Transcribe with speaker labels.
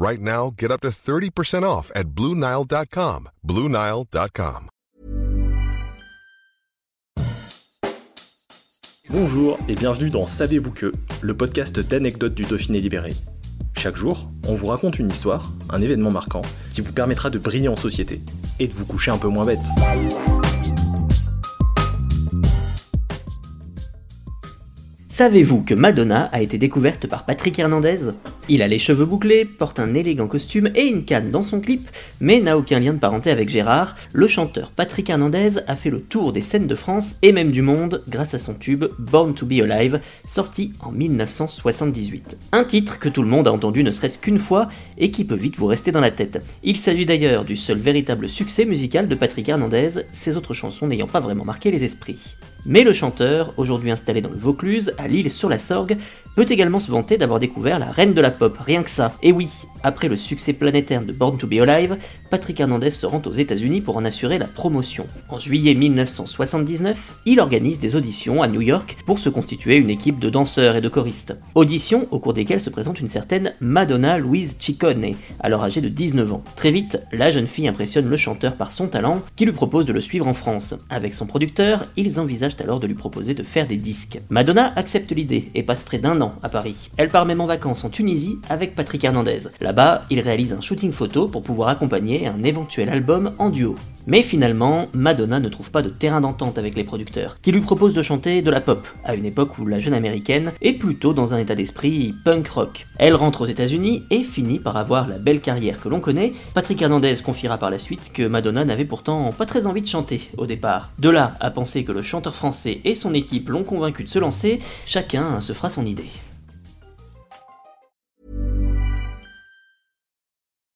Speaker 1: Right now, get up to 30% off at BlueNile.com. BlueNile.com.
Speaker 2: Bonjour et bienvenue dans Savez-vous que, le podcast d'anecdotes du Dauphiné libéré. Chaque jour, on vous raconte une histoire, un événement marquant, qui vous permettra de briller en société et de vous coucher un peu moins bête.
Speaker 3: Savez-vous que Madonna a été découverte par Patrick Hernandez? Il a les cheveux bouclés, porte un élégant costume et une canne dans son clip, mais n'a aucun lien de parenté avec Gérard. Le chanteur Patrick Hernandez a fait le tour des scènes de France et même du monde grâce à son tube Born to Be Alive, sorti en 1978. Un titre que tout le monde a entendu ne serait-ce qu'une fois et qui peut vite vous rester dans la tête. Il s'agit d'ailleurs du seul véritable succès musical de Patrick Hernandez, ses autres chansons n'ayant pas vraiment marqué les esprits. Mais le chanteur, aujourd'hui installé dans le Vaucluse, à Lille sur la Sorgue, peut également se vanter d'avoir découvert la reine de la pop, rien que ça. Et oui, après le succès planétaire de Born to Be Alive, Patrick Hernandez se rend aux États-Unis pour en assurer la promotion. En juillet 1979, il organise des auditions à New York pour se constituer une équipe de danseurs et de choristes. Auditions au cours desquelles se présente une certaine Madonna Louise Ciccone, alors âgée de 19 ans. Très vite, la jeune fille impressionne le chanteur par son talent, qui lui propose de le suivre en France. Avec son producteur, ils envisagent alors de lui proposer de faire des disques. Madonna accepte l'idée et passe près d'un an à Paris. Elle part même en vacances en Tunisie avec Patrick Hernandez. Là-bas, il réalise un shooting photo pour pouvoir accompagner un éventuel album en duo. Mais finalement, Madonna ne trouve pas de terrain d'entente avec les producteurs, qui lui proposent de chanter de la pop, à une époque où la jeune américaine est plutôt dans un état d'esprit punk rock. Elle rentre aux États-Unis et finit par avoir la belle carrière que l'on connaît. Patrick Hernandez confiera par la suite que Madonna n'avait pourtant pas très envie de chanter au départ. De là à penser que le chanteur français et son équipe l'ont convaincu de se lancer, chacun se fera son idée.